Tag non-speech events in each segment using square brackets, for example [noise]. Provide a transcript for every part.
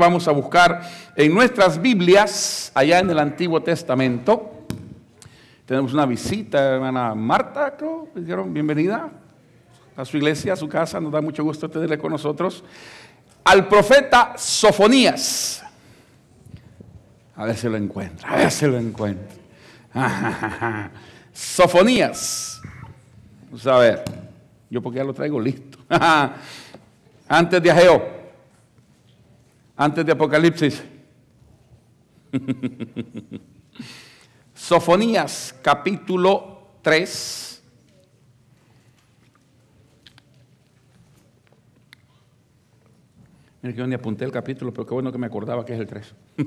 vamos a buscar en nuestras Biblias, allá en el Antiguo Testamento. Tenemos una visita, hermana Marta, creo, dijeron bienvenida a su iglesia, a su casa, nos da mucho gusto tenerle con nosotros. Al profeta Sofonías. A ver si lo encuentra, a ver si lo encuentra. [laughs] Sofonías. Vamos a ver, yo porque ya lo traigo listo. [laughs] Antes de Ageo, antes de Apocalipsis. [laughs] Sofonías capítulo 3. Mira que yo ni apunté el capítulo, pero qué bueno que me acordaba que es el 3. [laughs]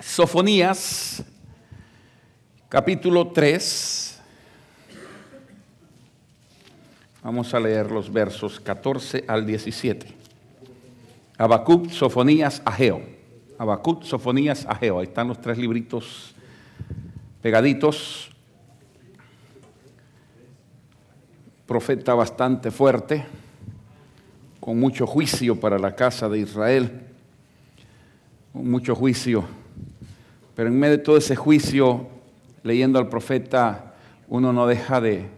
Sofonías capítulo 3. Vamos a leer los versos 14 al 17. Habacuc, Sofonías, Ageo. Habacuc, Sofonías, Ageo. Ahí están los tres libritos pegaditos. Profeta bastante fuerte, con mucho juicio para la casa de Israel, con mucho juicio. Pero en medio de todo ese juicio, leyendo al profeta, uno no deja de,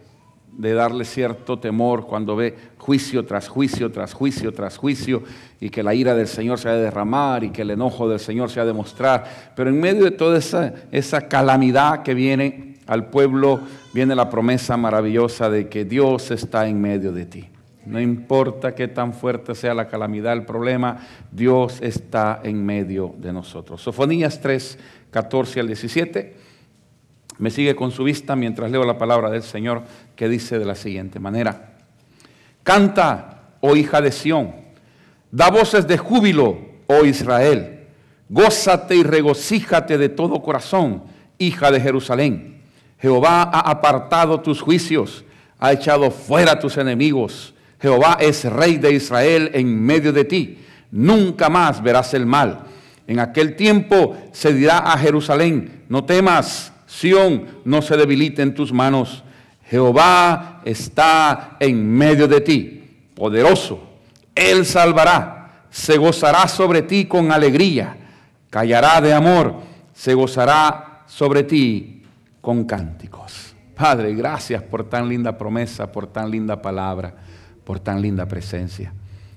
de darle cierto temor cuando ve juicio tras juicio, tras juicio, tras juicio, y que la ira del Señor se ha de derramar y que el enojo del Señor se ha de mostrar. Pero en medio de toda esa, esa calamidad que viene al pueblo, viene la promesa maravillosa de que Dios está en medio de ti. No importa qué tan fuerte sea la calamidad, el problema, Dios está en medio de nosotros. Sofonías 3, 14 al 17. Me sigue con su vista mientras leo la palabra del Señor que dice de la siguiente manera. Canta, oh hija de Sión, da voces de júbilo, oh Israel. Gózate y regocíjate de todo corazón, hija de Jerusalén. Jehová ha apartado tus juicios, ha echado fuera tus enemigos. Jehová es rey de Israel en medio de ti. Nunca más verás el mal. En aquel tiempo se dirá a Jerusalén, no temas, Sión, no se debilite en tus manos. Jehová está en medio de ti, poderoso. Él salvará, se gozará sobre ti con alegría, callará de amor, se gozará sobre ti con cánticos. Padre, gracias por tan linda promesa, por tan linda palabra, por tan linda presencia.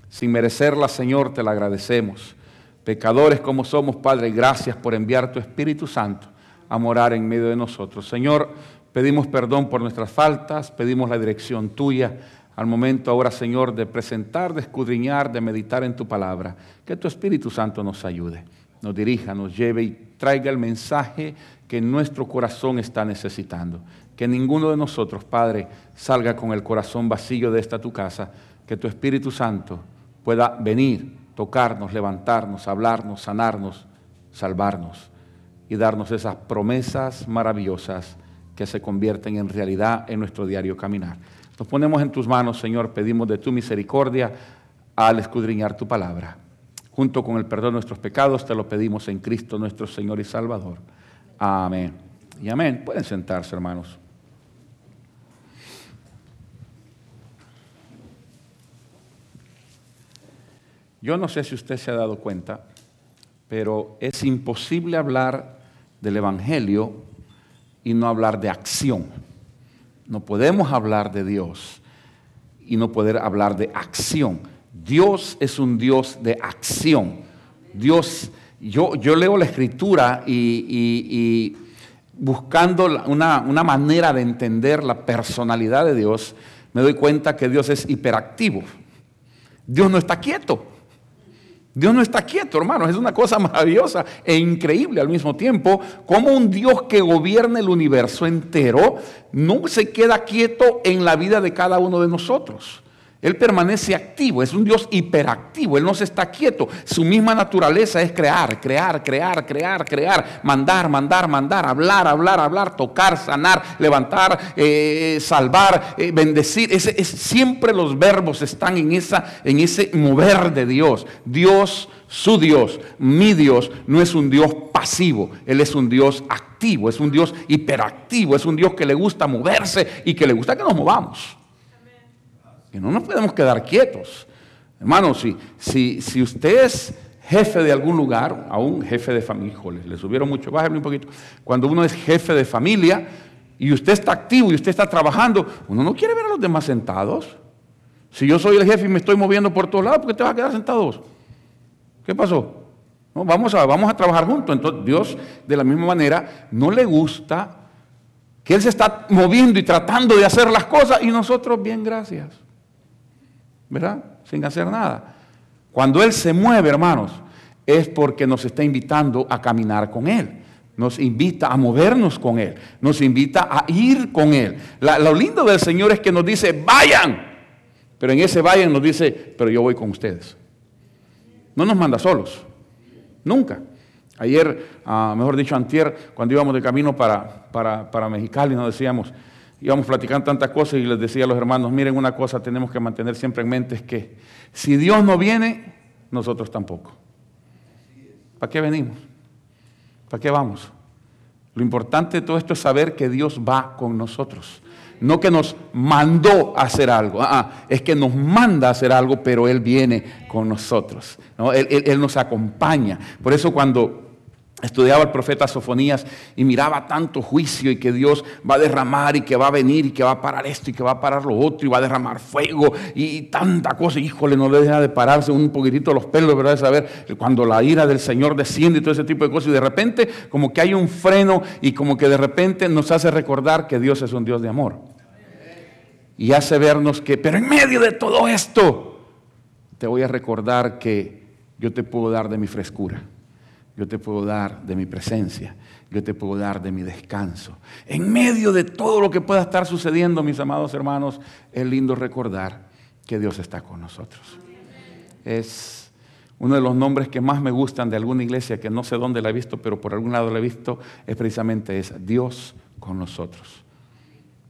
Sin merecerla, Señor, te la agradecemos. Pecadores como somos, Padre, gracias por enviar tu Espíritu Santo a morar en medio de nosotros. Señor, pedimos perdón por nuestras faltas, pedimos la dirección tuya al momento ahora, Señor, de presentar, de escudriñar, de meditar en tu palabra. Que tu Espíritu Santo nos ayude, nos dirija, nos lleve y traiga el mensaje que nuestro corazón está necesitando. Que ninguno de nosotros, Padre, salga con el corazón vacío de esta tu casa. Que tu Espíritu Santo pueda venir, tocarnos, levantarnos, hablarnos, sanarnos, salvarnos y darnos esas promesas maravillosas que se convierten en realidad en nuestro diario caminar. Nos ponemos en tus manos, Señor, pedimos de tu misericordia al escudriñar tu palabra. Junto con el perdón de nuestros pecados, te lo pedimos en Cristo nuestro Señor y Salvador. Amén. Y amén. Pueden sentarse, hermanos. Yo no sé si usted se ha dado cuenta, pero es imposible hablar del Evangelio y no hablar de acción. No podemos hablar de Dios y no poder hablar de acción. Dios es un Dios de acción. Dios, yo, yo leo la escritura y, buscando una, una manera de entender la personalidad de Dios, me doy cuenta que Dios es hiperactivo. Dios no está quieto. Dios no está quieto, hermanos. Es una cosa [laughs] maravillosa e increíble al mismo tiempo. Como un Dios que gobierna el universo entero no se queda quieto en la vida de cada uno de nosotros. Él permanece activo, es un Dios hiperactivo, Él no se está quieto. Su misma naturaleza es crear, crear, crear, crear, crear, mandar, mandar, mandar, hablar, hablar, hablar, tocar, sanar, levantar, eh, salvar, eh, bendecir. es, siempre los verbos están en, esa, en ese mover de Dios. Dios, su Dios, mi Dios, no es un Dios pasivo, Él es un Dios activo, es un Dios hiperactivo, es un Dios que le gusta moverse y que le gusta que nos movamos. Y no nos podemos quedar quietos. Hermano, si, si, si usted es jefe de algún lugar, a un jefe de familia, híjole, le subieron mucho, bájame un poquito. Cuando uno es jefe de familia y usted está activo y usted está trabajando, uno no quiere ver a los demás sentados. Si yo soy el jefe y me estoy moviendo por todos lados, ¿por qué te vas a quedar sentados? ¿Qué pasó? vamos, a, vamos a trabajar juntos. Entonces Dios, de la misma manera, no le gusta que Él se está moviendo y tratando de hacer las cosas y nosotros, bien, gracias. ¿Verdad? Sin hacer nada. Cuando Él se mueve, hermanos, es porque nos está invitando a caminar con Él. Nos invita a movernos con Él. Nos invita a ir con Él. lo lindo del Señor es que nos dice, vayan. Pero en ese vayan nos dice, pero yo voy con ustedes. No nos manda solos. Nunca. Ayer, ah, mejor dicho, antier, cuando íbamos de camino para, para, para Mexicali, nos decíamos, íbamos platicando tantas cosas y les decía a los hermanos, miren una cosa, tenemos que mantener siempre en mente, es que si Dios no viene, nosotros tampoco. ¿Para qué venimos? ¿Para qué vamos? Lo importante de todo esto es saber que Dios va con nosotros. No que nos mandó a hacer algo, ah, ah, es que nos manda a hacer algo, pero Él viene con nosotros. él nos acompaña. Por eso cuando estudiaba el profeta Sofonías y miraba tanto juicio y que Dios va a derramar y que va a venir y que va a parar esto y que va a parar lo otro y va a derramar fuego y, tanta cosa. Híjole, no le deja de pararse un poquitito los pelos, ¿verdad? Saber cuando la ira del Señor desciende y todo ese tipo de cosas y de repente como que hay un freno y como que de repente nos hace recordar que Dios es un Dios de amor. Y hace vernos que, pero en medio de todo esto, te voy a recordar que yo te puedo dar de mi frescura yo te puedo dar de mi presencia, yo te puedo dar de mi descanso. En medio de todo lo que pueda estar sucediendo, mis amados hermanos, es lindo recordar que Dios está con nosotros. Es uno de los nombres que más me gustan de alguna iglesia, que no sé dónde la he visto, pero por algún lado la he visto, es precisamente esa, Dios con nosotros.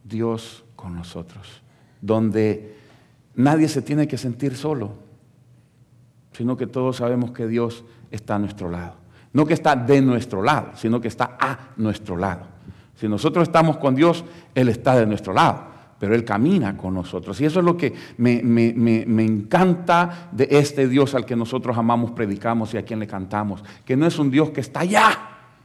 Dios con nosotros. Donde nadie se tiene que sentir solo, sino que todos sabemos que Dios está a nuestro lado. No que está de nuestro lado, sino que está a nuestro lado. Si nosotros estamos con Dios, Él está de nuestro lado pero Él camina con nosotros. Y eso es lo que me, encanta de este Dios al que nosotros amamos, predicamos y a quien le cantamos, que no es un Dios que está allá,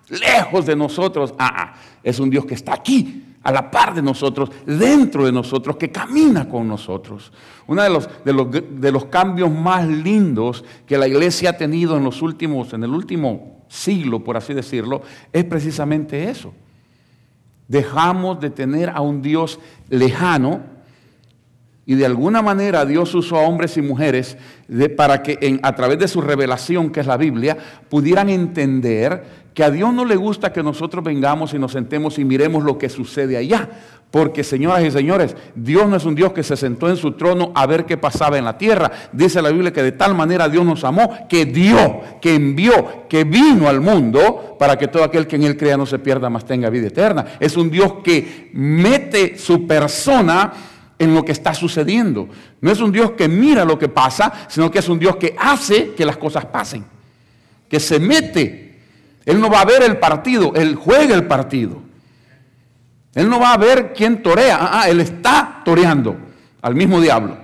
lejos de nosotros, ah, ah, es un Dios que está aquí, a la par de nosotros, dentro de nosotros, que camina con nosotros. Uno de los, de los, de los cambios más lindos que la iglesia ha tenido en los últimos, en el último siglo, por así decirlo, es precisamente eso. Dejamos de tener a un Dios lejano y de alguna manera Dios usó a hombres y mujeres para que a través de su revelación, que es la Biblia, pudieran entender que a Dios no le gusta que nosotros vengamos y nos sentemos y miremos lo que sucede allá. Porque, señoras y señores, Dios no es un Dios que se sentó en su trono a ver qué pasaba en la tierra. Dice la Biblia que de tal manera Dios nos amó, que dio, que envió, que vino al mundo para que todo aquel que en él crea no se pierda, más tenga vida eterna. Es un Dios que mete su persona en lo que está sucediendo. No es un Dios que mira lo que pasa, sino que es un Dios que hace que las cosas pasen. Que se mete. Él no va a ver el partido, Él juega el partido. Él no va a ver quién torea. Ah, ah, él está toreando al mismo diablo.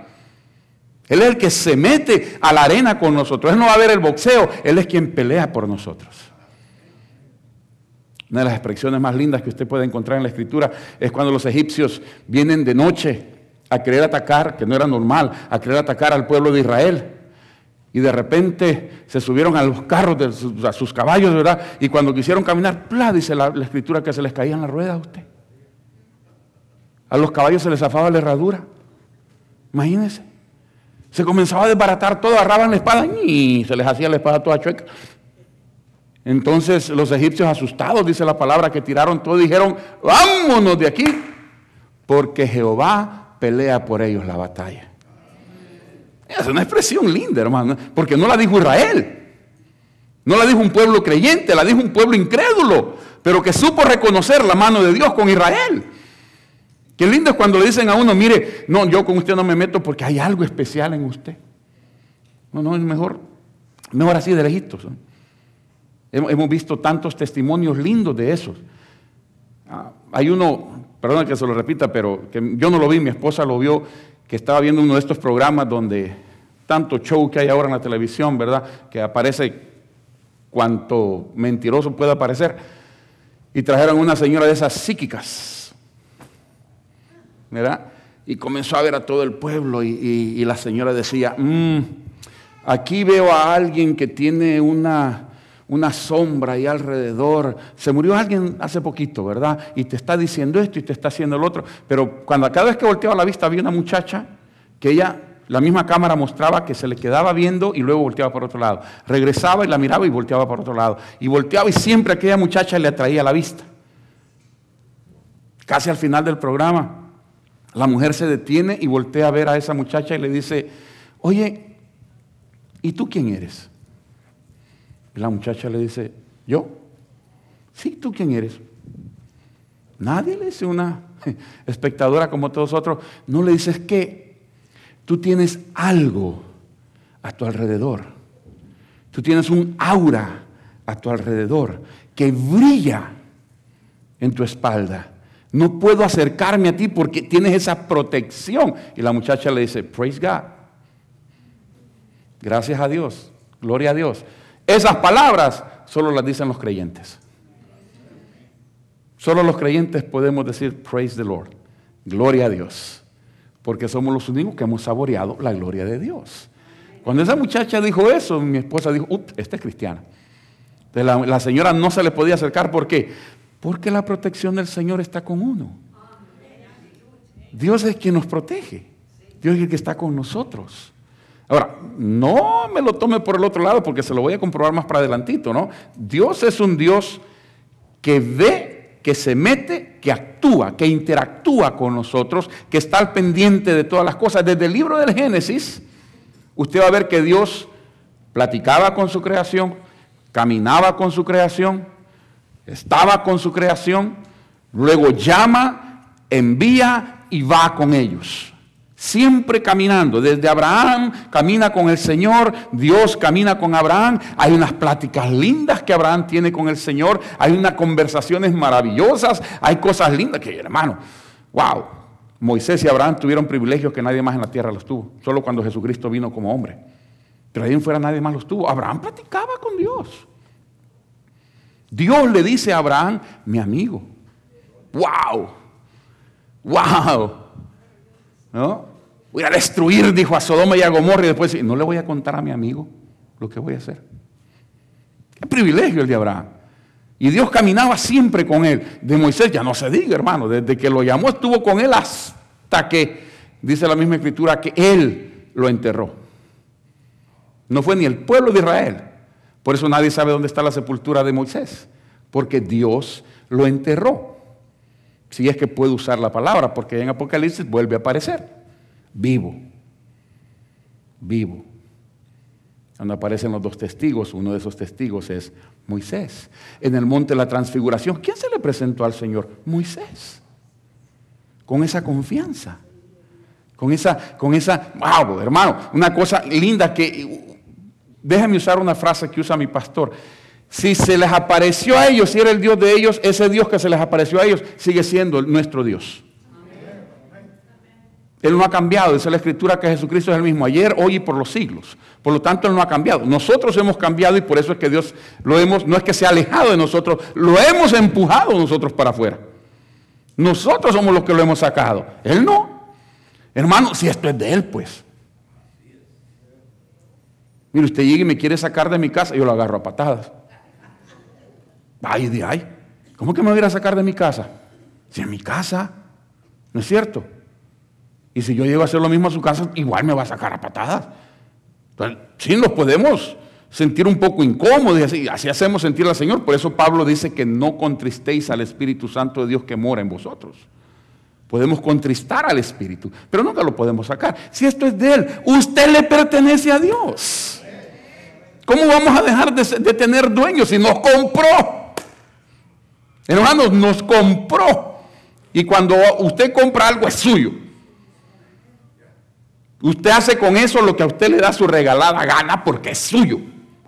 Él es el que se mete a la arena con nosotros. Él no va a ver el boxeo. Él es quien pelea por nosotros. Una de las expresiones más lindas que usted puede encontrar en la escritura es cuando los egipcios vienen de noche a querer atacar, que no era normal, a querer atacar al pueblo de Israel. Y de repente se subieron a los carros, de sus, a sus caballos, ¿verdad? Y cuando quisieron caminar, ¡plá! dice la, escritura que se les caían las ruedas a usted. A los caballos se les zafaba la herradura. Imagínense. Se comenzaba a desbaratar todo, agarraban la espada y se les hacía la espada toda chueca. Entonces los egipcios asustados, dice la palabra, que tiraron todo dijeron, vámonos de aquí, porque Jehová pelea por ellos la batalla. Es una expresión linda, hermano, porque no la dijo Israel. No la dijo un pueblo creyente, la dijo un pueblo incrédulo, pero que supo reconocer la mano de Dios con Israel. Qué lindo es cuando le dicen a uno, mire, no, yo con usted no me meto porque hay algo especial en usted. No, no, es mejor, mejor así de lejitos. Hemos, visto tantos testimonios lindos de esos. Ah, hay uno, perdona que se lo repita, pero yo no lo vi, mi esposa lo vio, que estaba viendo uno de estos programas donde tanto show que hay ahora en la televisión, ¿verdad? Que aparece cuanto mentiroso pueda aparecer. Y trajeron una señora de esas psíquicas, ¿verdad? Y comenzó a ver a todo el pueblo y, la señora decía, mm, aquí veo a alguien que tiene una, una sombra ahí alrededor. Se murió alguien hace poquito, ¿verdad? Y te está diciendo esto y te está haciendo el otro. Pero cuando cada vez que volteaba la vista había una muchacha que ella la misma cámara mostraba que se le quedaba viendo y luego volteaba por otro lado. Regresaba y la miraba y volteaba por otro lado. Y volteaba y siempre aquella muchacha le atraía la vista. Casi al final del programa, la mujer se detiene y voltea a ver a esa muchacha y le dice, oye, ¿y tú quién eres? Y la muchacha le dice, ¿yo? Sí, ¿tú quién eres? Nadie le dice una [laughs] espectadora como todos otros, no le dices que Tú tienes algo a tu alrededor. Tú tienes un aura a tu alrededor que brilla en tu espalda. No puedo acercarme a ti porque tienes esa protección. Y la muchacha le dice, praise God. Gracias a Dios. Gloria a Dios. Esas palabras solo las dicen los creyentes. Solo los creyentes podemos decir, praise the Lord. Gloria a Dios porque somos los únicos que hemos saboreado la gloria de Dios. Cuando esa muchacha dijo eso, mi esposa dijo, Ups, esta es cristiana. la, la, señora no se le podía acercar, ¿por qué? Porque la protección del Señor está con uno. Dios es quien nos protege. Dios es el que está con nosotros. Ahora, no me lo tome por el otro lado porque se lo voy a comprobar más para adelantito, ¿no? Dios es un Dios que ve que se mete, que actúa, que interactúa con nosotros, que está al pendiente de todas las cosas. Desde el libro del Génesis, usted va a ver que Dios platicaba con su creación, caminaba con su creación, estaba con su creación, luego llama, envía y va con ellos. Siempre caminando. Desde Abraham camina con el Señor, Dios camina con Abraham. Hay unas pláticas lindas que Abraham tiene con el Señor. Hay unas conversaciones maravillosas. Hay cosas lindas que, hermano, wow. Moisés y Abraham tuvieron privilegios que nadie más en la tierra los tuvo. Solo cuando Jesucristo vino como hombre. Pero ahí en fuera nadie más los tuvo. Abraham platicaba con Dios. Dios le dice a Abraham, mi amigo. Wow. Wow. ¿no? Voy a destruir, dijo a Sodoma y a Gomorra, y después no le voy a contar a mi amigo lo que voy a hacer. Qué privilegio el de Abraham. Y Dios caminaba siempre con él. De Moisés ya no se diga, hermano. Desde que lo llamó estuvo con él hasta que, dice la misma escritura, que él lo enterró. No fue ni el pueblo de Israel. Por eso nadie sabe dónde está la sepultura de Moisés. Porque Dios lo enterró. Si es que puede usar la palabra, porque en Apocalipsis vuelve a aparecer. Vivo. Vivo. Cuando aparecen los dos testigos, uno de esos testigos es Moisés. En el monte de la transfiguración, ¿quién se le presentó al Señor? Moisés. Con esa confianza. Con esa, con esa, wow, hermano, una cosa linda que, déjame usar una frase que usa mi pastor. Si se les apareció a ellos, si era el Dios de ellos, ese Dios que se les apareció a ellos sigue siendo nuestro Dios. Él no ha cambiado, dice la escritura que Jesucristo es el mismo ayer, hoy y por los siglos. Por lo tanto, Él no ha cambiado. Nosotros hemos cambiado y por eso es que Dios lo hemos, no es que se ha alejado de nosotros, lo hemos empujado nosotros para afuera. Nosotros somos los que lo hemos sacado. Él no. Hermano, si esto es de Él, pues. Mire, usted llega y me quiere sacar de mi casa, yo lo agarro a patadas. Ay, de ay. ¿Cómo que me voy a sacar de mi casa? Si en mi casa, ¿no es cierto? Y si yo llego a hacer lo mismo a su casa, igual me va a sacar a patadas. Entonces, sí, nos podemos sentir un poco incómodos y así, así hacemos sentir al Señor. Por eso Pablo dice que no contristéis al Espíritu Santo de Dios que mora en vosotros. Podemos contristar al Espíritu, pero nunca lo podemos sacar. Si esto es de Él, usted le pertenece a Dios. ¿Cómo vamos a dejar de, de tener dueños si nos compró? Hermanos, nos compró. Y cuando usted compra algo es suyo. Usted hace con eso lo que a usted le da su regalada gana porque es suyo.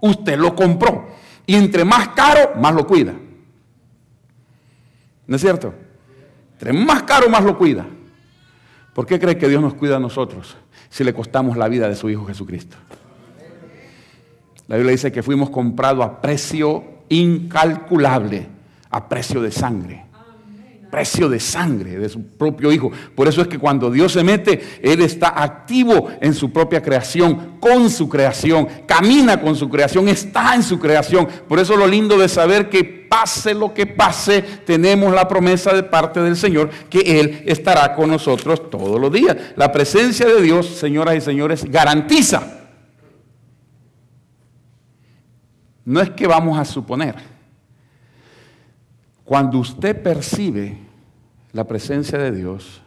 Usted lo compró. Y entre más caro, más lo cuida. ¿No es cierto? Entre más caro, más lo cuida. ¿Por qué cree que Dios nos cuida a nosotros si le costamos la vida de su Hijo Jesucristo? La Biblia dice que fuimos comprados a precio incalculable, a precio de sangre precio de sangre de su propio Hijo. Por eso es que cuando Dios se mete, Él está activo en su propia creación, con su creación, camina con su creación, está en su creación. Por eso lo lindo de saber que pase lo que pase, tenemos la promesa de parte del Señor que Él estará con nosotros todos los días. La presencia de Dios, señoras y señores, garantiza. No es que vamos a suponer cuando usted percibe la presencia de Dios,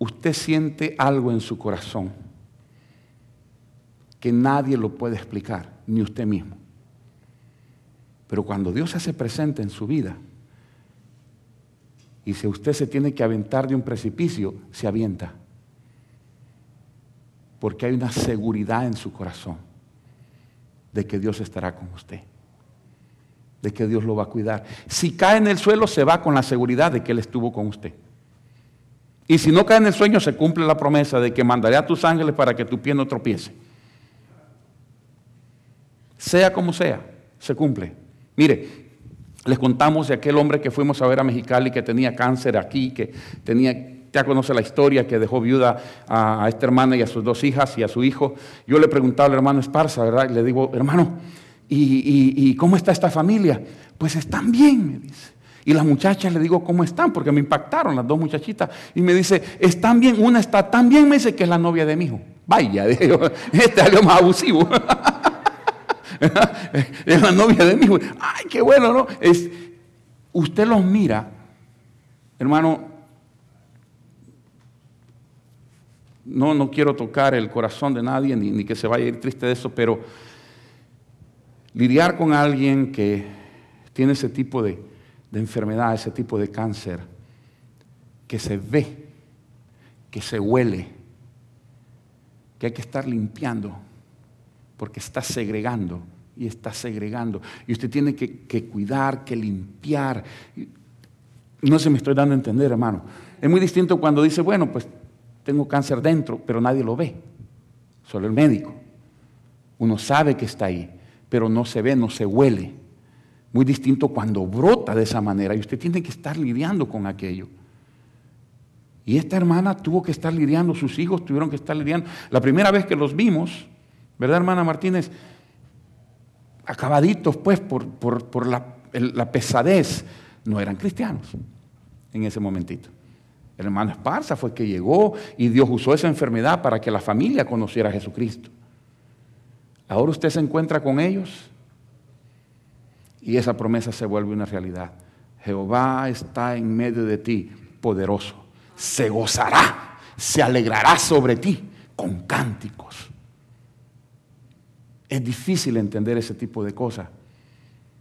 usted siente algo en su corazón que nadie lo puede explicar, ni usted mismo. Pero cuando Dios se hace presente en su vida, y si usted se tiene que aventar de un precipicio, se avienta. Porque hay una seguridad en su corazón de que Dios estará con usted de que Dios lo va a cuidar. Si cae en el suelo, se va con la seguridad de que Él estuvo con usted. Y si no cae en el sueño, se cumple la promesa de que mandaré a tus ángeles para que tu pie no tropiece. Sea como sea, se cumple. Mire, les contamos de aquel hombre que fuimos a ver a Mexicali que tenía cáncer aquí, que tenía, ya conoce la historia, que dejó viuda a, esta hermana y a sus dos hijas y a su hijo. Yo le preguntaba al hermano Esparza, ¿verdad? Y le digo, hermano, ¿Y, cómo está esta familia? Pues están bien, me dice. Y las muchachas le digo, ¿cómo están? Porque me impactaron las dos muchachitas. Y me dice, están bien, una está tan bien, me dice que es la novia de mi hijo. Vaya, [laughs] este es algo más abusivo. [laughs] es la novia de mi hijo. Ay, qué bueno, ¿no? Es, usted los mira, hermano, no, no quiero tocar el corazón de nadie, ni, ni que se vaya a ir triste de eso, pero lidiar con alguien que tiene ese tipo de, enfermedad, ese tipo de cáncer, que se ve, que se huele, que hay que estar limpiando, porque está segregando y está segregando. Y usted tiene que, que, cuidar, que limpiar. No se me estoy dando a entender, hermano. Es muy distinto cuando dice, bueno, pues tengo cáncer dentro, pero nadie lo ve, solo el médico. Uno sabe que está ahí pero no se ve, no se huele. Muy distinto cuando brota de esa manera y usted tiene que estar lidiando con aquello. Y esta hermana tuvo que estar lidiando, sus hijos tuvieron que estar lidiando. La primera vez que los vimos, ¿verdad, hermana Martínez? Acabaditos, pues, por, por, la, la, pesadez, no eran cristianos en ese momentito. El hermano Esparza fue que llegó y Dios usó esa enfermedad para que la familia conociera a Jesucristo. Ahora usted se encuentra con ellos y esa promesa se vuelve una realidad. Jehová está en medio de ti, poderoso. Se gozará, se alegrará sobre ti con cánticos. Es difícil entender ese tipo de cosas,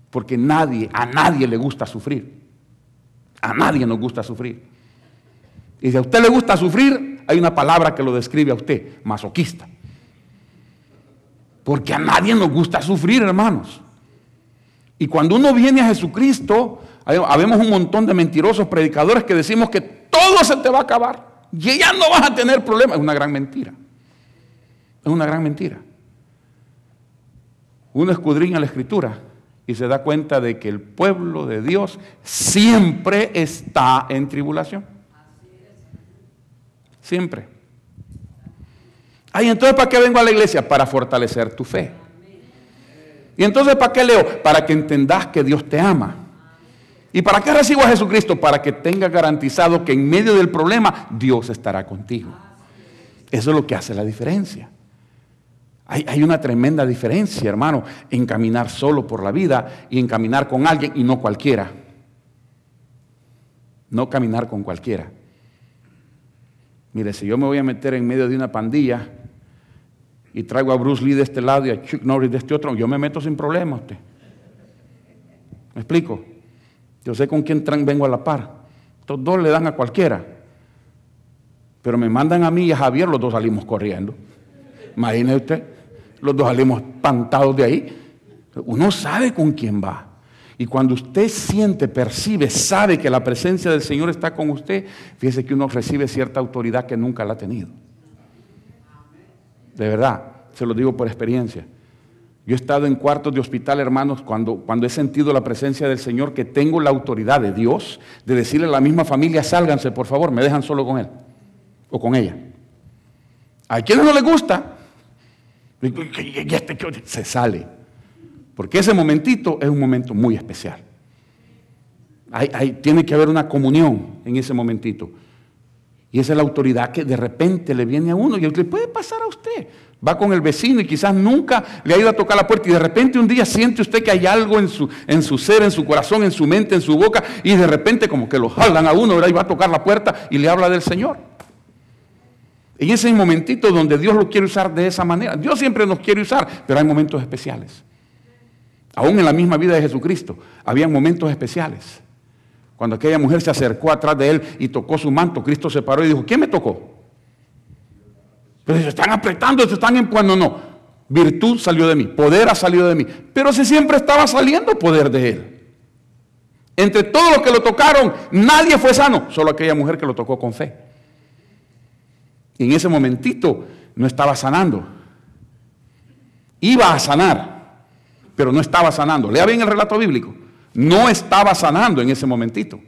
porque nadie, a nadie le gusta sufrir. A nadie nos gusta sufrir. Y si a usted le gusta sufrir, hay una palabra que lo describe a usted, masoquista. Porque a nadie nos gusta sufrir, hermanos. Y cuando uno viene a Jesucristo, habemos un montón de mentirosos predicadores que decimos que todo se te va a acabar y ya no vas a tener problemas. Es una gran mentira. Es una gran mentira. Uno escudriña la escritura y se da cuenta de que el pueblo de Dios siempre está en tribulación. Siempre. Ay, entonces ¿para qué vengo a la iglesia? Para fortalecer tu fe. Y entonces ¿para qué leo? Para que entendas que Dios te ama. ¿Y para qué recibo a Jesucristo? Para que tengas garantizado que en medio del problema Dios estará contigo. Eso es lo que hace la diferencia. Hay, hay, una tremenda diferencia, hermano, en caminar solo por la vida y en caminar con alguien y no cualquiera. No caminar con cualquiera. Mire, si yo me voy a meter en medio de una pandilla, y traigo a Bruce Lee de este lado y a Chuck Norris de este otro, yo me meto sin problema. Usted. ¿Me explico? Yo sé con quién vengo a la par. Estos dos le dan a cualquiera. Pero me mandan a mí y a Javier, los dos salimos corriendo. Imagínese usted, los dos salimos espantados de ahí. Uno sabe con quién va. Y cuando usted siente, percibe, sabe que la presencia del Señor está con usted, fíjese que uno recibe cierta autoridad que nunca la ha tenido. De verdad, se lo digo por experiencia. Yo he estado en cuartos de hospital, hermanos, cuando, cuando he sentido la presencia del Señor, que tengo la autoridad de Dios de decirle a la misma familia, sálganse, por favor, me dejan solo con él o con ella. A quienes no les gusta, se sale. Porque ese momentito es un momento muy especial. tiene que haber una comunión en ese momentito. Y esa es la autoridad que de repente le viene a uno y le puede pasar a usted. Va con el vecino y quizás nunca le ha ido a tocar la puerta y de repente un día siente usted que hay algo en su, en su ser, en su corazón, en su mente, en su boca y de repente como que lo jalan a uno y va a tocar la puerta y le habla del Señor. En ese momentito donde Dios lo quiere usar de esa manera. Dios siempre nos quiere usar, pero hay momentos especiales. Aún en la misma vida de Jesucristo, había momentos especiales. Cuando aquella mujer se acercó atrás de él y tocó su manto, Cristo se paró y dijo, ¿quién me tocó? Pero se están apretando, se están empujando. No, virtud salió de mí, poder ha salido de mí. Pero si siempre estaba saliendo poder de él. Entre todos los que lo tocaron, nadie fue sano, solo aquella mujer que lo tocó con fe. Y en ese momentito no estaba sanando. Iba a sanar, pero no estaba sanando. Lea bien el relato bíblico. No estaba sanando en ese momentito.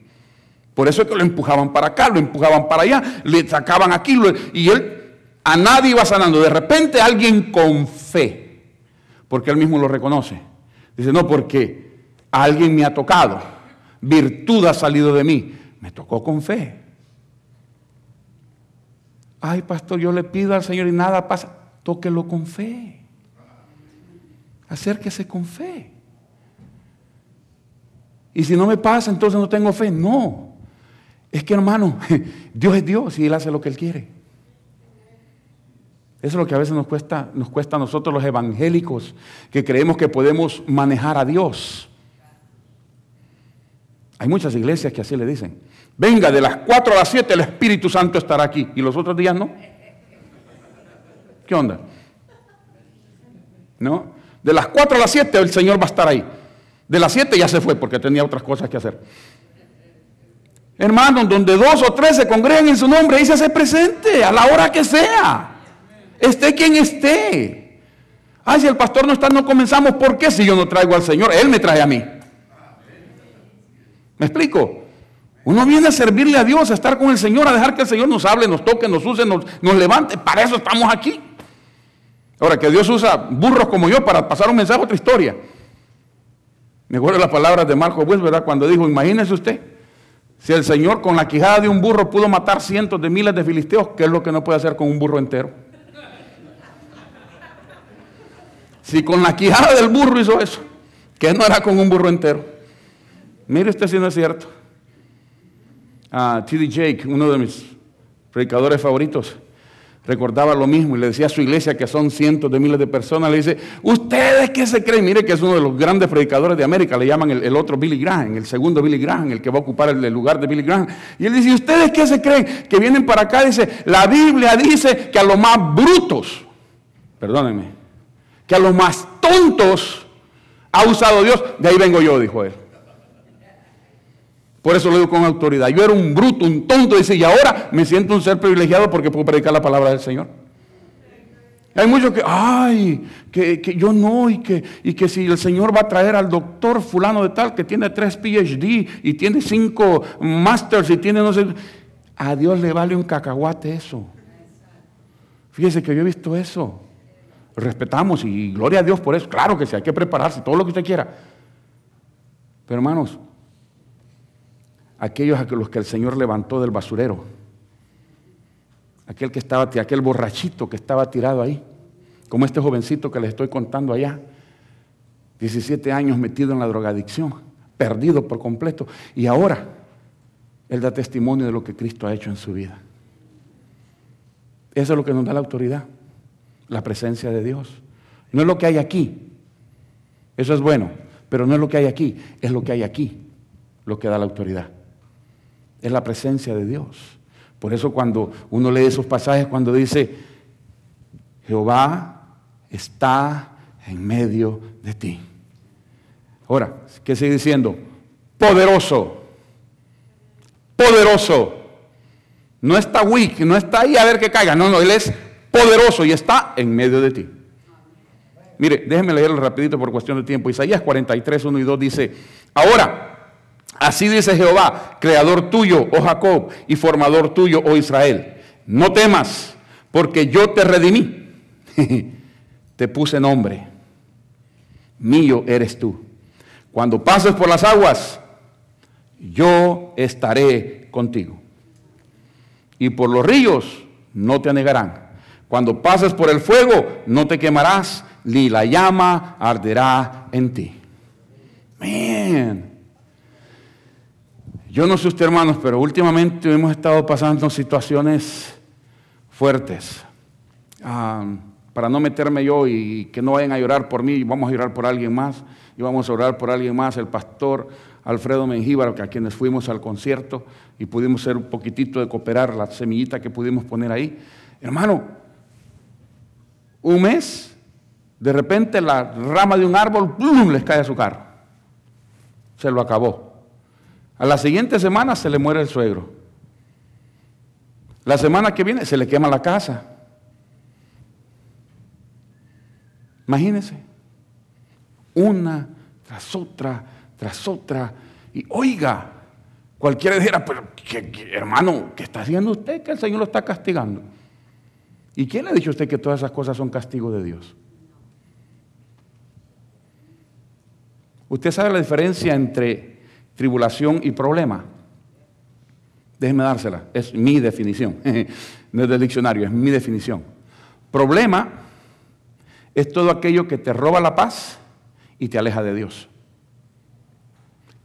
Por eso es que lo empujaban para acá, lo empujaban para allá, le sacaban aquí y él a nadie iba sanando. De repente alguien con fe, porque él mismo lo reconoce. Dice, no, porque alguien me ha tocado, virtud ha salido de mí. Me tocó con fe. Ay, pastor, yo le pido al Señor y nada pasa. Tóquelo con fe. Acérquese con fe. Y si no me pasa, entonces no tengo fe. No. Es que hermano, [laughs] Dios es Dios y Él hace lo que Él quiere. Eso es lo que a veces nos cuesta, nos cuesta a nosotros los evangélicos, que creemos que podemos manejar a Dios. Hay muchas iglesias que así le dicen. Venga, de las 4 a las 7 el Espíritu Santo estará aquí. Y los otros días no. ¿Qué onda? ¿No? De las 4 a las 7 el Señor va a estar ahí. De las siete ya se fue porque tenía otras cosas que hacer. Hermanos, donde dos o tres se congregan en su nombre, ahí se hace presente a la hora que sea. Esté quien esté. Ay, si el pastor no está, no comenzamos. ¿Por qué si yo no traigo al Señor? Él me trae a mí. ¿Me explico? Uno viene a servirle a Dios, a estar con el Señor, a dejar que el Señor nos hable, nos toque, nos use, nos, levante. Para eso estamos aquí. Ahora, que Dios usa burros como yo para pasar un mensaje, otra historia. Me acuerdo las palabras de Marco Bush, ¿verdad? Cuando dijo, imagínese usted, si el Señor con la quijada de un burro pudo matar cientos de miles de filisteos, ¿qué es lo que no puede hacer con un burro entero? Si con la quijada del burro hizo eso, ¿qué no hará con un burro entero? Mire usted si no es cierto. Ah, T.D. Jake, uno de mis predicadores favoritos, recordaba lo mismo y le decía a su iglesia que son cientos de miles de personas, le dice, ¿ustedes qué se creen? Mire que es uno de los grandes predicadores de América, le llaman el, otro Billy Graham, el segundo Billy Graham, el que va a ocupar el, lugar de Billy Graham. Y él dice, ¿ustedes qué se creen? Que vienen para acá, dice, la Biblia dice que a los más brutos, perdónenme, que a los más tontos ha usado Dios, de ahí vengo yo, dijo él. Por eso lo digo con autoridad. Yo era un bruto, un tonto, dice, y ahora me siento un ser privilegiado porque puedo predicar la palabra del Señor. Hay muchos que, ay, que, yo no, y que, y que si el Señor va a traer al doctor fulano de tal, que tiene tres PhD y tiene cinco masters y tiene no sé, a Dios le vale un cacahuate eso. Fíjese que yo he visto eso. Respetamos y gloria a Dios por eso. Claro que sí, hay que prepararse, todo lo que usted quiera. Pero hermanos, aquellos a los que el Señor levantó del basurero. Aquel que estaba, aquel borrachito que estaba tirado ahí, como este jovencito que les estoy contando allá, 17 años metido en la drogadicción, perdido por completo, y ahora él da testimonio de lo que Cristo ha hecho en su vida. Eso es lo que nos da la autoridad, la presencia de Dios. No es lo que hay aquí, eso es bueno, pero no es lo que hay aquí, es lo que hay aquí, lo que da la autoridad es la presencia de Dios. Por eso cuando uno lee esos pasajes, cuando dice, Jehová está en medio de ti. Ahora, ¿qué sigue diciendo? Poderoso. Poderoso. No está weak, no está ahí a ver que caiga. No, no, Él es poderoso y está en medio de ti. Mire, déjenme leerlo rapidito por cuestión de tiempo. Isaías 43, 1 y 2 dice, ahora, así dice Jehová, creador tuyo, oh Jacob, y formador tuyo, oh Israel. No temas, porque yo te redimí. [laughs] te puse nombre. Mío eres tú. Cuando pases por las aguas, yo estaré contigo. Y por los ríos no te anegarán. Cuando pases por el fuego, no te quemarás, ni la llama arderá en ti. Man. Yo no sé usted, hermanos, pero últimamente hemos estado pasando situaciones fuertes. Ah, para no meterme yo y que no vayan a llorar por mí, vamos a llorar por alguien más, y vamos a orar por alguien más, el pastor Alfredo Mengíbar, a quienes fuimos al concierto y pudimos hacer un poquitito de cooperar, la semillita que pudimos poner ahí. Hermano, un mes, de repente la rama de un árbol, ¡plum!, les cae a su carro. Se lo acabó. A la siguiente semana se le muere el suegro. La semana que viene se le quema la casa. Imagínense. Una tras otra, tras otra. Y oiga, cualquiera dijera, pero hermano, ¿qué está haciendo usted? Que el Señor lo está castigando. ¿Y quién le ha dicho a usted que todas esas cosas son castigo de Dios? ¿Usted sabe la diferencia entre tribulación y problema? Déjeme dársela, es mi definición, [laughs] no es del diccionario, es mi definición. Problema es todo aquello que te roba la paz y te aleja de Dios.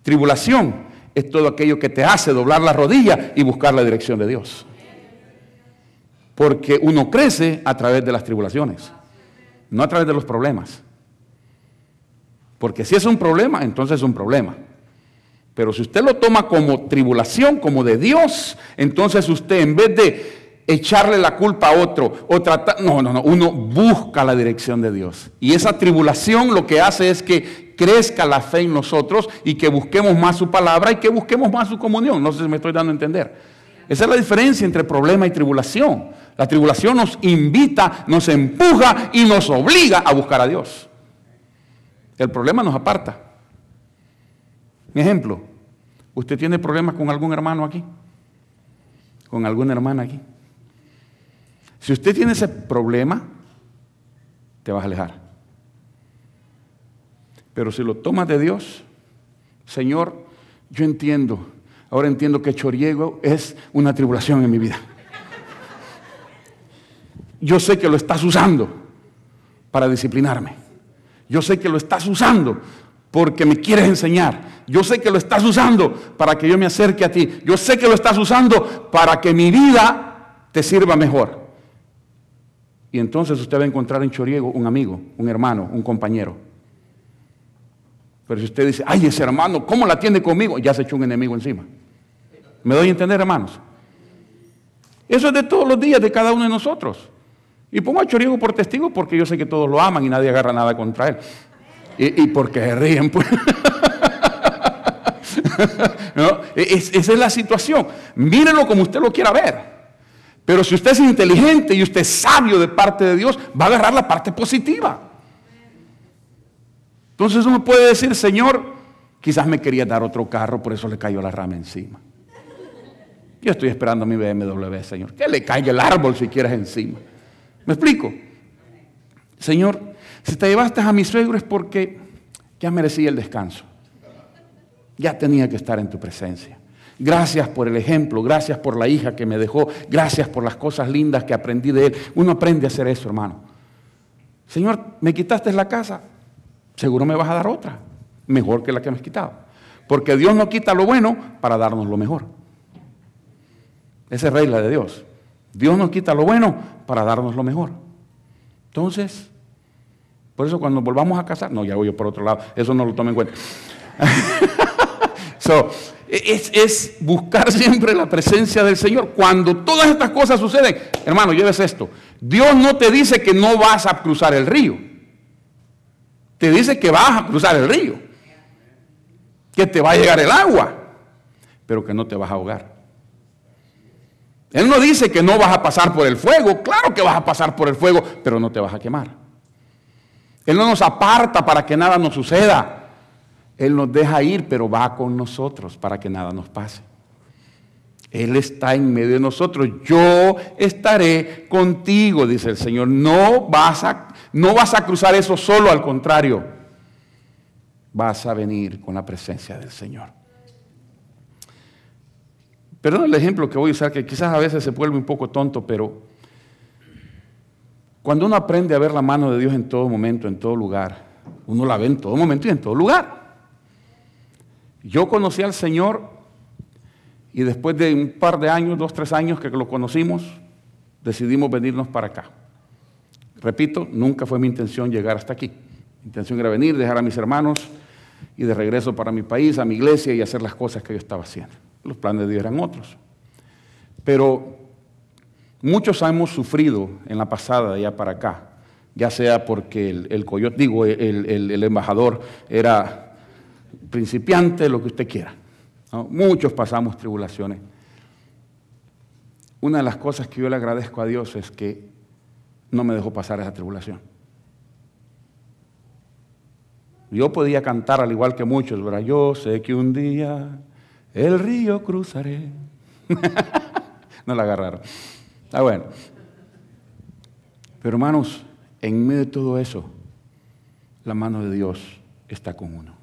Tribulación es todo aquello que te hace doblar la rodilla y buscar la dirección de Dios. Porque uno crece a través de las tribulaciones, no a través de los problemas. Porque si es un problema, entonces es un problema. Pero si usted lo toma como tribulación, como de Dios, entonces usted en vez de echarle la culpa a otro o tratar, no, no, no, uno busca la dirección de Dios. Y esa tribulación lo que hace es que crezca la fe en nosotros y que busquemos más su palabra y que busquemos más su comunión. No sé si me estoy dando a entender. Esa es la diferencia entre problema y tribulación. La tribulación nos invita, nos empuja y nos obliga a buscar a Dios. El problema nos aparta. Mi ejemplo, ¿usted tiene problemas con algún hermano aquí? ¿Con alguna hermana aquí? Si usted tiene ese problema, te vas a alejar. Pero si lo tomas de Dios, Señor, yo entiendo, ahora entiendo que Choriego es una tribulación en mi vida. Yo sé que lo estás usando para disciplinarme. Yo sé que lo estás usando porque me quieres enseñar. Yo sé que lo estás usando para que yo me acerque a ti. Yo sé que lo estás usando para que mi vida te sirva mejor. Y entonces usted va a encontrar en Choriego un amigo, un hermano, un compañero. Pero si usted dice, ay, ese hermano, ¿cómo la tiene conmigo? Ya se echó un enemigo encima. ¿Me doy a entender, hermanos? Eso es de todos los días de cada uno de nosotros. Y pongo a Choriego por testigo porque yo sé que todos lo aman y nadie agarra nada contra él. Y, porque se ríen, pues. [laughs] esa es la situación. Mírenlo como usted lo quiera ver. Pero si usted es inteligente y usted es sabio de parte de Dios, va a agarrar la parte positiva. Entonces uno puede decir, Señor, quizás me quería dar otro carro, por eso le cayó la rama encima. Yo estoy esperando mi BMW, Señor. Que le caiga el árbol si quieres encima. ¿Me explico? Señor, si te llevaste a mi suegro es porque ya merecía el descanso. Ya tenía que estar en tu presencia. Gracias por el ejemplo, gracias por la hija que me dejó, gracias por las cosas lindas que aprendí de él. Uno aprende a hacer eso, hermano. Señor, me quitaste la casa, seguro me vas a dar otra, mejor que la que me has quitado. Porque Dios no quita lo bueno para darnos lo mejor. Esa es regla de Dios. Dios nos quita lo bueno para darnos lo mejor. Entonces, por eso cuando volvamos a casar, no, ya voy yo por otro lado, eso no lo tomen en cuenta. [laughs] so, es, buscar siempre la presencia del Señor. Cuando todas estas cosas suceden, hermano, lleves esto. Dios no te dice que no vas a cruzar el río. Te dice que vas a cruzar el río. que te va a llegar el agua, pero que no te vas a ahogar. Él no dice que no vas a pasar por el fuego, claro que vas a pasar por el fuego, pero no te vas a quemar. Él no nos aparta para que nada nos suceda. Él nos deja ir, pero va con nosotros para que nada nos pase. Él está en medio de nosotros. Yo estaré contigo, dice el Señor. No vas a, no vas a cruzar eso solo, al contrario. Vas a venir con la presencia del Señor. Perdón el ejemplo que voy a usar, que quizás a veces se vuelve un poco tonto, pero cuando uno aprende a ver la mano de Dios en todo momento, en todo lugar, uno la ve en todo momento y en todo lugar. Yo conocí al Señor y después de un par de años, dos, tres años que lo conocimos, decidimos venirnos para acá. Repito, nunca fue mi intención llegar hasta aquí. Mi intención era venir, dejar a mis hermanos y de regreso para mi país, a mi iglesia y hacer las cosas que yo estaba haciendo. Los planes de Dios eran otros. Pero muchos hemos sufrido en la pasada allá para acá, ya sea porque el, coyote, digo, el, embajador era principiante, lo que usted quiera. Muchos pasamos tribulaciones. Una de las cosas que yo le agradezco a Dios es que no me dejó pasar esa tribulación. Yo podía cantar al igual que muchos, ¿verdad? Yo sé que un día el río cruzaré. [laughs] no la agarraron. Está bueno. Pero hermanos, en medio de todo eso, la mano de Dios está con uno.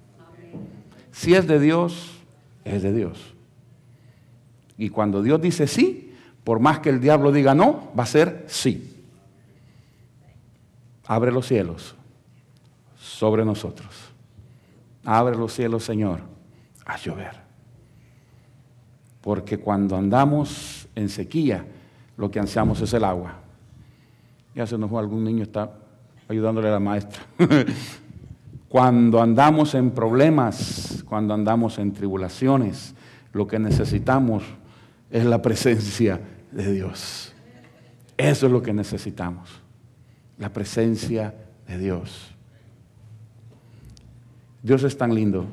Si es de Dios, es de Dios. Y cuando Dios dice sí, por más que el diablo diga no, va a ser sí. Abre los cielos sobre nosotros. Abre los cielos, Señor, a llover. Porque cuando andamos en sequía, lo que ansiamos es el agua. Ya se nos algún niño, está ayudándole a la maestra. [laughs] cuando andamos en problemas, cuando andamos en tribulaciones, lo que necesitamos es la presencia de Dios. Eso es lo que necesitamos, la presencia de Dios. Dios es tan lindo.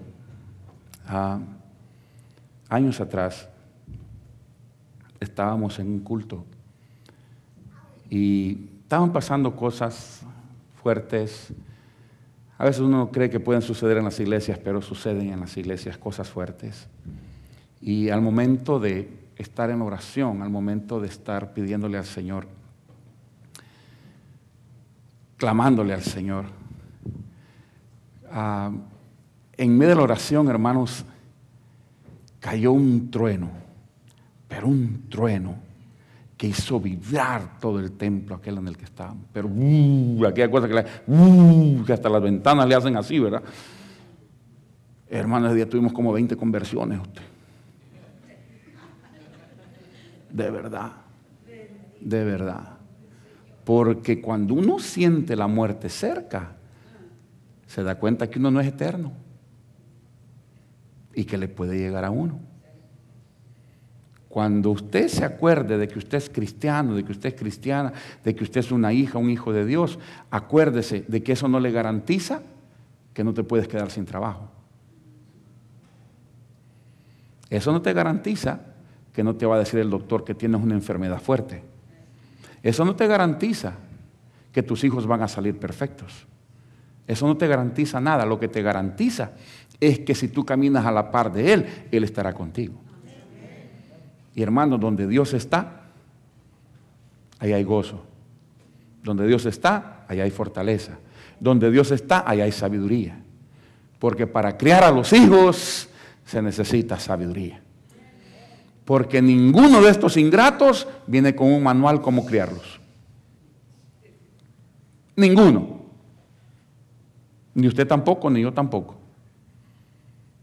Ah, años atrás, estábamos en un culto y estaban pasando cosas fuertes. A veces uno cree que pueden suceder en las iglesias, pero suceden en las iglesias cosas fuertes. Y al momento de estar en oración, al momento de estar pidiéndole al Señor, clamándole al Señor, ah, en medio de la oración, hermanos, cayó un trueno pero un trueno que hizo vibrar todo el templo aquel en el que estábamos. Pero uh, aquella cosa que, uh, que, hasta las ventanas le hacen así, ¿verdad? Hermanos, ese día tuvimos como 20 conversiones. Usted. De verdad, de verdad. Porque cuando uno siente la muerte cerca, se da cuenta que uno no es eterno y que le puede llegar a uno. Cuando usted se acuerde de que usted es cristiano, de que usted es cristiana, de que usted es una hija, un hijo de Dios, acuérdese de que eso no le garantiza que no te puedes quedar sin trabajo. Eso no te garantiza que no te va a decir el doctor que tienes una enfermedad fuerte. Eso no te garantiza que tus hijos van a salir perfectos. Eso no te garantiza nada. Lo que te garantiza es que si tú caminas a la par de Él, Él estará contigo. Y hermano, donde Dios está, ahí hay gozo. Donde Dios está, ahí hay fortaleza. Donde Dios está, ahí hay sabiduría. Porque para criar a los hijos se necesita sabiduría. Porque ninguno de estos ingratos viene con un manual cómo criarlos. Ninguno. Ni usted tampoco, ni yo tampoco.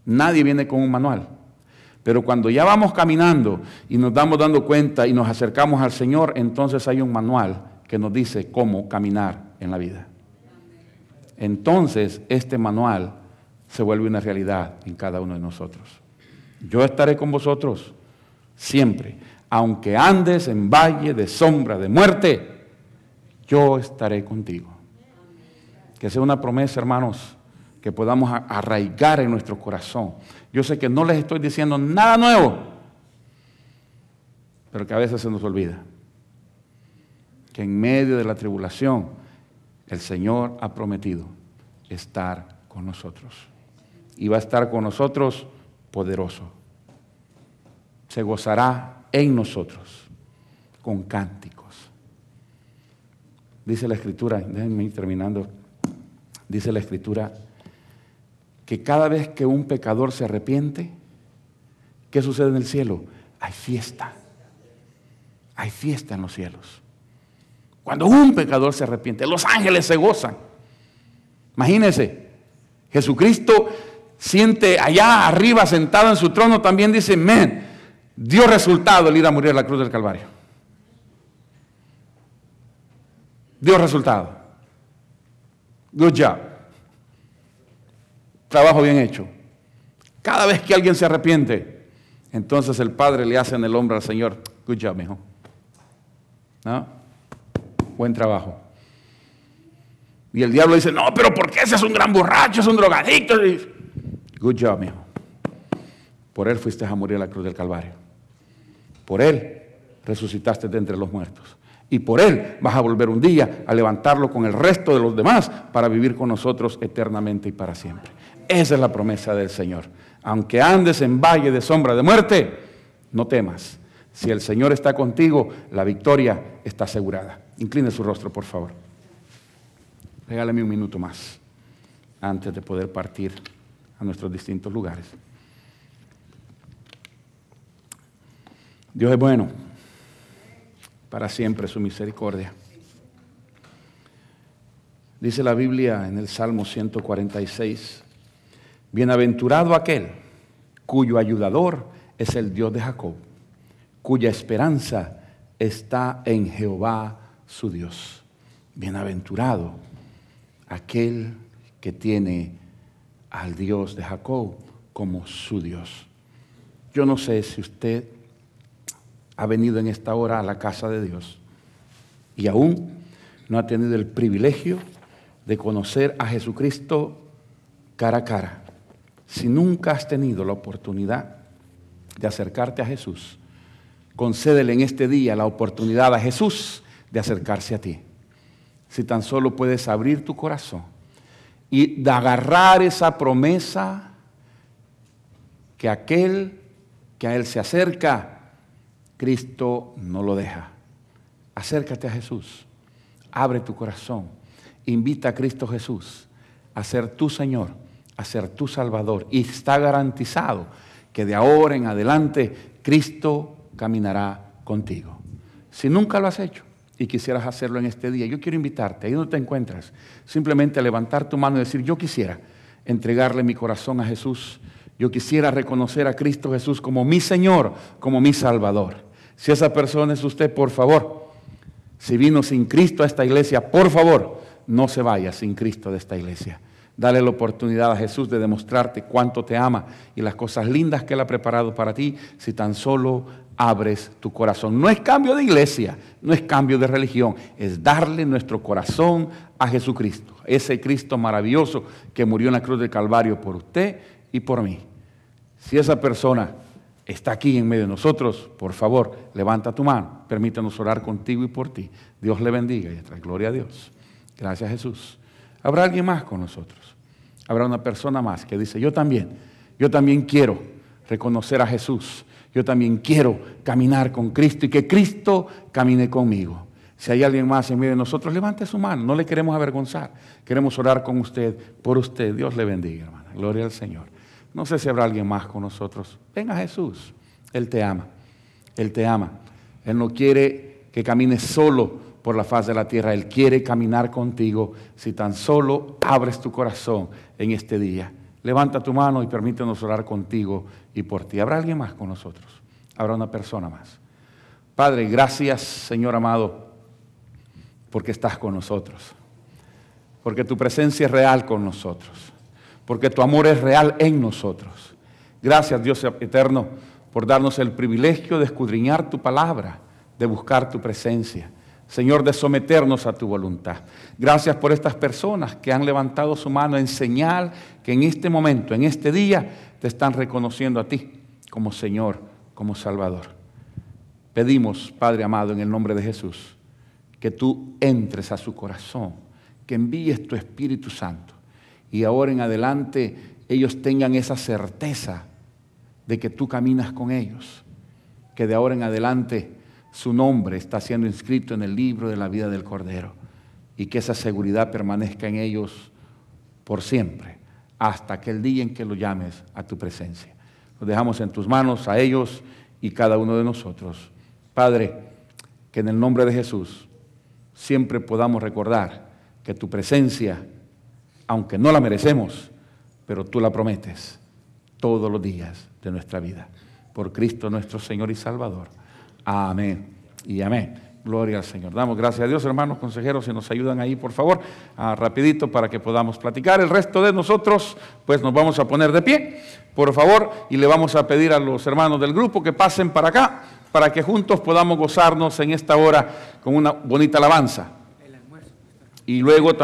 Nadie viene con un manual. Pero cuando ya vamos caminando y nos damos dando cuenta y nos acercamos al Señor, entonces hay un manual que nos dice cómo caminar en la vida. Entonces este manual se vuelve una realidad en cada uno de nosotros. Yo estaré con vosotros siempre, aunque andes en valle de sombra de muerte, yo estaré contigo. Que sea una promesa, hermanos, que podamos arraigar en nuestro corazón. Yo sé que no les estoy diciendo nada nuevo, pero que a veces se nos olvida que en medio de la tribulación el Señor ha prometido estar con nosotros. Y va a estar con nosotros poderoso. Se gozará en nosotros con cánticos. Dice la escritura, déjenme ir terminando, dice la escritura que cada vez que un pecador se arrepiente, ¿qué sucede en el cielo? Hay fiesta. Hay fiesta en los cielos. Cuando un pecador se arrepiente, los ángeles se gozan. Imagínense, Jesucristo siente allá arriba sentado en su trono, también dice, men, dio resultado el ir a morir a la cruz del Calvario. Dio resultado. Good job. Trabajo bien hecho. Cada vez que alguien se arrepiente, entonces el Padre le hace en el hombro al Señor, good job, mijo. ¿No? buen trabajo. Y el diablo dice, no, pero ¿por qué ese es un gran borracho, es un drogadicto? Good job, mijo. Por él fuiste a morir a la cruz del Calvario. Por él resucitaste de entre los muertos. Y por él vas a volver un día a levantarlo con el resto de los demás para vivir con nosotros eternamente y para siempre. Esa es la promesa del Señor. Aunque andes en valle de sombra de muerte, no temas. Si el Señor está contigo, la victoria está asegurada. Incline su rostro, por favor. Regálame un minuto más antes de poder partir a nuestros distintos lugares. Dios es bueno, para siempre su misericordia. Dice la Biblia en el Salmo 146, bienaventurado aquel cuyo ayudador es el Dios de Jacob, cuya esperanza está en Jehová su Dios. Bienaventurado aquel que tiene al Dios de Jacob como su Dios. Yo no sé si usted ha venido en esta hora a la casa de Dios y aún no ha tenido el privilegio de conocer a Jesucristo cara a cara. Si nunca has tenido la oportunidad de acercarte a Jesús, concédele en este día la oportunidad a Jesús de acercarse a ti. Si tan solo puedes abrir tu corazón y de agarrar esa promesa que aquel que a Él se acerca, Cristo no lo deja. Acércate a Jesús, abre tu corazón, invita a Cristo Jesús a ser tu Señor, a ser tu Salvador. Y está garantizado que de ahora en adelante Cristo caminará contigo. Si nunca lo has hecho, y quisieras hacerlo en este día, yo quiero invitarte, ahí donde te encuentras, simplemente levantar tu mano y decir, yo quisiera entregarle mi corazón a Jesús, yo quisiera reconocer a Cristo Jesús como mi Señor, como mi Salvador. Si esa persona es usted, por favor, si vino sin Cristo a esta iglesia, por favor, no se vaya sin Cristo de esta iglesia. Dale la oportunidad a Jesús de demostrarte cuánto te ama y las cosas lindas que Él ha preparado para ti si tan solo abres tu corazón. No es cambio de iglesia, no es cambio de religión, es darle nuestro corazón a Jesucristo, ese Cristo maravilloso que murió en la cruz del Calvario por usted y por mí. Si esa persona está aquí en medio de nosotros, por favor, levanta tu mano, permítanos orar contigo y por ti. Dios le bendiga y trae gloria a Dios. Gracias Jesús. Habrá alguien más con nosotros. Habrá una persona más que dice, yo también, yo también quiero reconocer a Jesús yo también quiero caminar con Cristo y que Cristo camine conmigo. Si hay alguien más en medio de nosotros, levante su mano. No le queremos avergonzar. Queremos orar con usted, por usted. Dios le bendiga, hermana. Gloria al Señor. No sé si habrá alguien más con nosotros. Venga Jesús. Él te ama. Él te ama. Él no quiere que camines solo por la faz de la tierra. Él quiere caminar contigo si tan solo abres tu corazón en este día. Levanta tu mano y permítenos orar contigo y por ti. ¿Habrá alguien más con nosotros? Habrá una persona más. Padre, gracias, Señor amado, porque estás con nosotros. Porque tu presencia es real con nosotros. Porque tu amor es real en nosotros. Gracias, Dios eterno, por darnos el privilegio de escudriñar tu palabra, de buscar tu presencia. Señor, de someternos a tu voluntad. Gracias por estas personas que han levantado su mano en señal que en este momento, en este día, te están reconociendo a ti como Señor, como Salvador. Pedimos, Padre amado, en el nombre de Jesús, que tú entres a su corazón, que envíes tu Espíritu Santo y ahora en adelante ellos tengan esa certeza de que tú caminas con ellos, que de ahora en adelante su nombre está siendo inscrito en el libro de la vida del Cordero y que esa seguridad permanezca en ellos por siempre, hasta aquel día en que lo llames a tu presencia. Lo dejamos en tus manos a ellos y cada uno de nosotros. Padre, que en el nombre de Jesús siempre podamos recordar que tu presencia, aunque no la merecemos, pero tú la prometes todos los días de nuestra vida. Por Cristo nuestro Señor y Salvador. Amén y amén. Gloria al Señor. Damos gracias a Dios, hermanos consejeros, si nos ayudan ahí, por favor, ah, rapidito para que podamos platicar. El resto de nosotros, pues nos vamos a poner de pie, por favor, y le vamos a pedir a los hermanos del grupo que pasen para acá, para que juntos podamos gozarnos en esta hora con una bonita alabanza. Y luego también